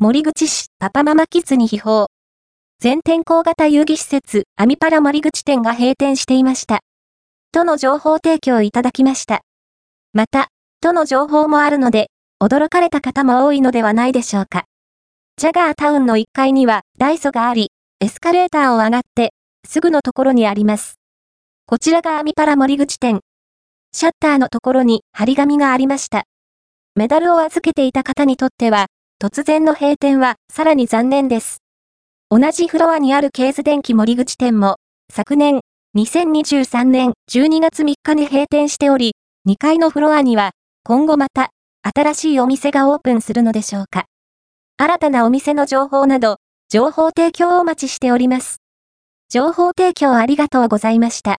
森口市パパママキッズに秘宝。全天候型遊戯施設アミパラ森口店が閉店していました。との情報提供いただきました。また、との情報もあるので、驚かれた方も多いのではないでしょうか。ジャガータウンの1階にはダイソがあり、エスカレーターを上がって、すぐのところにあります。こちらがアミパラ森口店。シャッターのところに張り紙がありました。メダルを預けていた方にとっては、突然の閉店はさらに残念です。同じフロアにあるケース電機森口店も、昨年、2023年12月3日に閉店しており、2階のフロアには、今後また、新しいお店がオープンするのでしょうか。新たなお店の情報など、情報提供をお待ちしております。情報提供ありがとうございました。